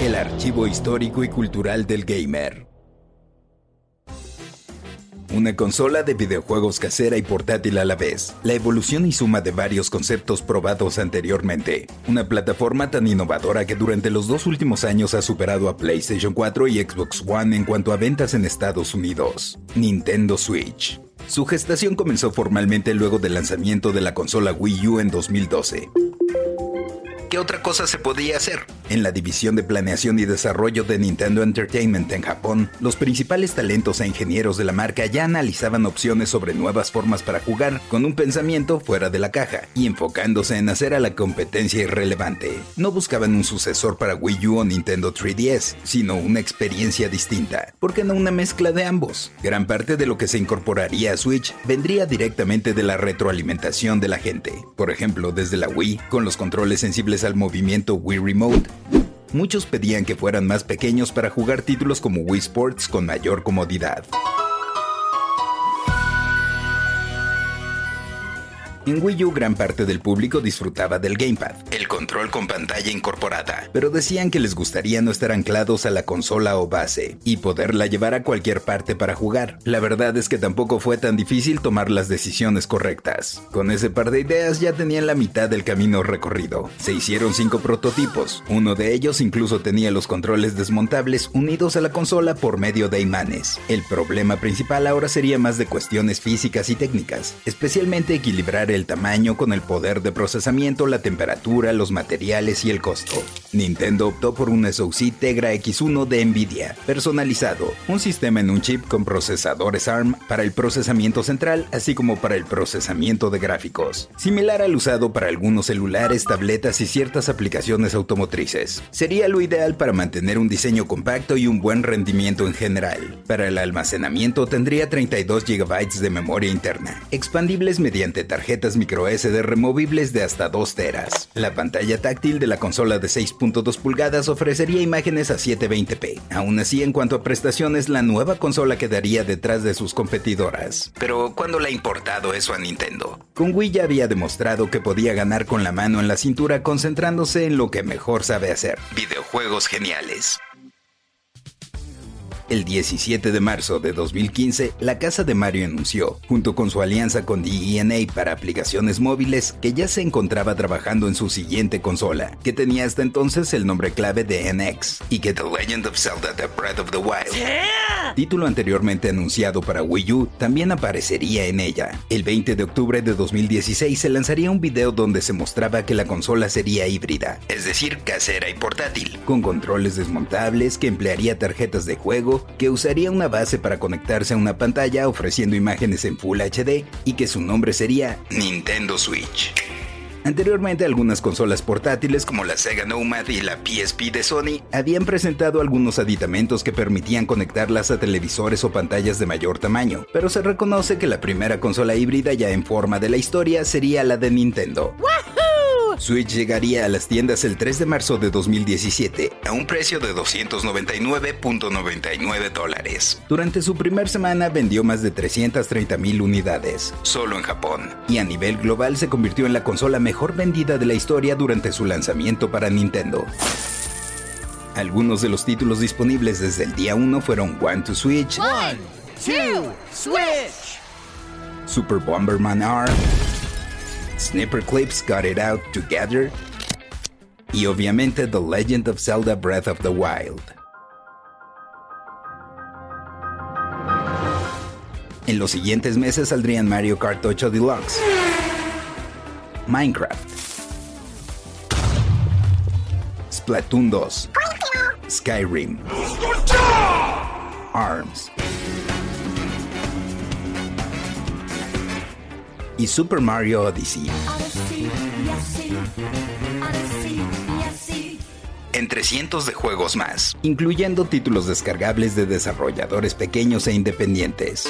El archivo histórico y cultural del gamer. Una consola de videojuegos casera y portátil a la vez. La evolución y suma de varios conceptos probados anteriormente. Una plataforma tan innovadora que durante los dos últimos años ha superado a PlayStation 4 y Xbox One en cuanto a ventas en Estados Unidos. Nintendo Switch. Su gestación comenzó formalmente luego del lanzamiento de la consola Wii U en 2012. ¿Qué otra cosa se podía hacer? En la división de planeación y desarrollo de Nintendo Entertainment en Japón, los principales talentos e ingenieros de la marca ya analizaban opciones sobre nuevas formas para jugar con un pensamiento fuera de la caja y enfocándose en hacer a la competencia irrelevante. No buscaban un sucesor para Wii U o Nintendo 3DS, sino una experiencia distinta. ¿Por qué no una mezcla de ambos? Gran parte de lo que se incorporaría a Switch vendría directamente de la retroalimentación de la gente. Por ejemplo, desde la Wii, con los controles sensibles al movimiento Wii Remote, muchos pedían que fueran más pequeños para jugar títulos como Wii Sports con mayor comodidad. En Wii U gran parte del público disfrutaba del gamepad, el control con pantalla incorporada, pero decían que les gustaría no estar anclados a la consola o base y poderla llevar a cualquier parte para jugar. La verdad es que tampoco fue tan difícil tomar las decisiones correctas. Con ese par de ideas ya tenían la mitad del camino recorrido. Se hicieron cinco prototipos, uno de ellos incluso tenía los controles desmontables unidos a la consola por medio de imanes. El problema principal ahora sería más de cuestiones físicas y técnicas, especialmente equilibrar el tamaño con el poder de procesamiento, la temperatura, los materiales y el costo. Nintendo optó por un SoC Tegra X1 de Nvidia, personalizado, un sistema en un chip con procesadores ARM para el procesamiento central, así como para el procesamiento de gráficos, similar al usado para algunos celulares, tabletas y ciertas aplicaciones automotrices. Sería lo ideal para mantener un diseño compacto y un buen rendimiento en general. Para el almacenamiento tendría 32 GB de memoria interna, expandibles mediante tarjetas micro SD removibles de hasta 2 teras. La pantalla táctil de la consola de 6.2 pulgadas ofrecería imágenes a 720p. Aún así, en cuanto a prestaciones, la nueva consola quedaría detrás de sus competidoras. Pero, ¿cuándo le ha importado eso a Nintendo? Con Wii ya había demostrado que podía ganar con la mano en la cintura concentrándose en lo que mejor sabe hacer, videojuegos geniales. El 17 de marzo de 2015, la casa de Mario anunció, junto con su alianza con DENA para aplicaciones móviles, que ya se encontraba trabajando en su siguiente consola, que tenía hasta entonces el nombre clave de NX, y que The Legend of Zelda The Breath of the Wild, título anteriormente anunciado para Wii U, también aparecería en ella. El 20 de octubre de 2016 se lanzaría un video donde se mostraba que la consola sería híbrida, es decir, casera y portátil, con controles desmontables que emplearía tarjetas de juego, que usaría una base para conectarse a una pantalla ofreciendo imágenes en Full HD y que su nombre sería Nintendo Switch. Anteriormente algunas consolas portátiles como la Sega Nomad y la PSP de Sony habían presentado algunos aditamentos que permitían conectarlas a televisores o pantallas de mayor tamaño, pero se reconoce que la primera consola híbrida ya en forma de la historia sería la de Nintendo. Switch llegaría a las tiendas el 3 de marzo de 2017 a un precio de 299.99 dólares. Durante su primer semana vendió más de 330 mil unidades, solo en Japón, y a nivel global se convirtió en la consola mejor vendida de la historia durante su lanzamiento para Nintendo. Algunos de los títulos disponibles desde el día 1 fueron One to Switch, One, two, switch. Super Bomberman R, Snipper Clips Got It Out Together. Y obviamente The Legend of Zelda Breath of the Wild. En los siguientes meses saldrían Mario Kart 8 Deluxe, Minecraft, Splatoon 2, Skyrim, ARMS y Super Mario Odyssey. Entre cientos de juegos más, incluyendo títulos descargables de desarrolladores pequeños e independientes.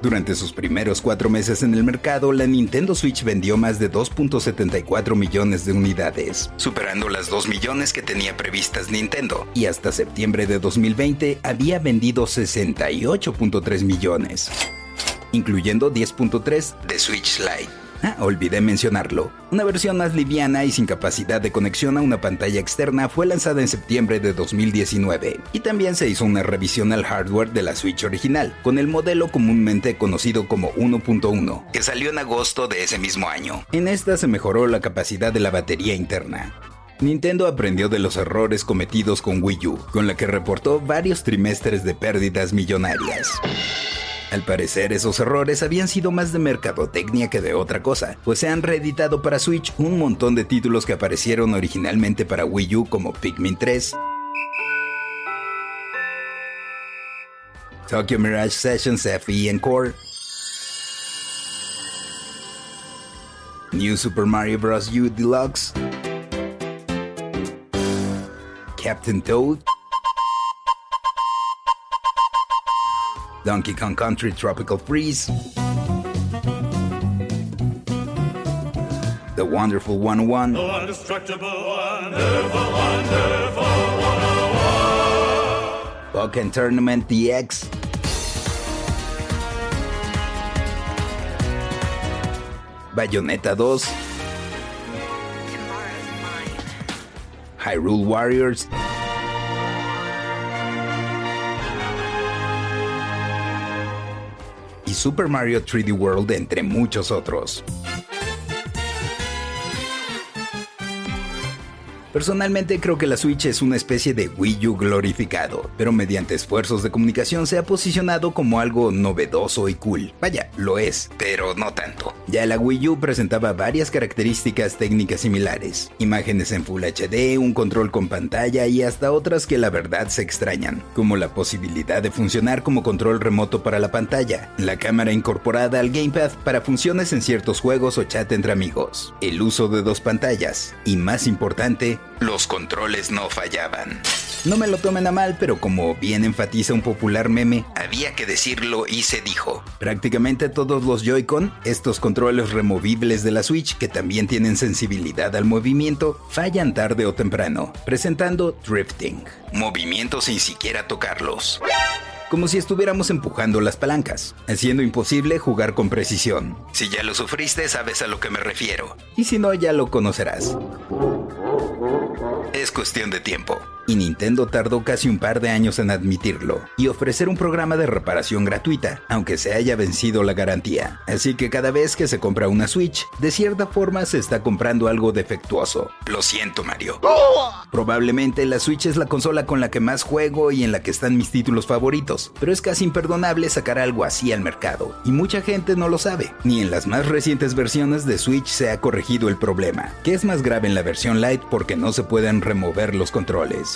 Durante sus primeros cuatro meses en el mercado, la Nintendo Switch vendió más de 2.74 millones de unidades, superando las 2 millones que tenía previstas Nintendo, y hasta septiembre de 2020 había vendido 68.3 millones incluyendo 10.3 de Switch Lite. Ah, olvidé mencionarlo. Una versión más liviana y sin capacidad de conexión a una pantalla externa fue lanzada en septiembre de 2019. Y también se hizo una revisión al hardware de la Switch original, con el modelo comúnmente conocido como 1.1, que salió en agosto de ese mismo año. En esta se mejoró la capacidad de la batería interna. Nintendo aprendió de los errores cometidos con Wii U, con la que reportó varios trimestres de pérdidas millonarias. Al parecer, esos errores habían sido más de mercadotecnia que de otra cosa, pues se han reeditado para Switch un montón de títulos que aparecieron originalmente para Wii U como Pikmin 3, Tokyo Mirage Sessions FE Encore, New Super Mario Bros. U Deluxe, Captain Toad, Donkey Kong Country Tropical Freeze, The Wonderful 101, The indestructible, wonderful, wonderful 101. Pokken Tournament DX, Bayonetta 2, Hyrule Warriors, Super Mario 3D World entre muchos otros. Personalmente creo que la Switch es una especie de Wii U glorificado, pero mediante esfuerzos de comunicación se ha posicionado como algo novedoso y cool. Vaya, lo es, pero no tanto. Ya la Wii U presentaba varias características técnicas similares, imágenes en Full HD, un control con pantalla y hasta otras que la verdad se extrañan, como la posibilidad de funcionar como control remoto para la pantalla, la cámara incorporada al gamepad para funciones en ciertos juegos o chat entre amigos, el uso de dos pantallas y más importante, los controles no fallaban. No me lo tomen a mal, pero como bien enfatiza un popular meme, había que decirlo y se dijo. Prácticamente todos los Joy-Con, estos controles removibles de la Switch que también tienen sensibilidad al movimiento, fallan tarde o temprano, presentando drifting, movimiento sin siquiera tocarlos como si estuviéramos empujando las palancas, haciendo imposible jugar con precisión. Si ya lo sufriste, sabes a lo que me refiero, y si no, ya lo conocerás. Es cuestión de tiempo. Y Nintendo tardó casi un par de años en admitirlo y ofrecer un programa de reparación gratuita, aunque se haya vencido la garantía. Así que cada vez que se compra una Switch, de cierta forma se está comprando algo defectuoso. Lo siento, Mario. Probablemente la Switch es la consola con la que más juego y en la que están mis títulos favoritos, pero es casi imperdonable sacar algo así al mercado, y mucha gente no lo sabe. Ni en las más recientes versiones de Switch se ha corregido el problema, que es más grave en la versión Lite porque no se pueden remover los controles.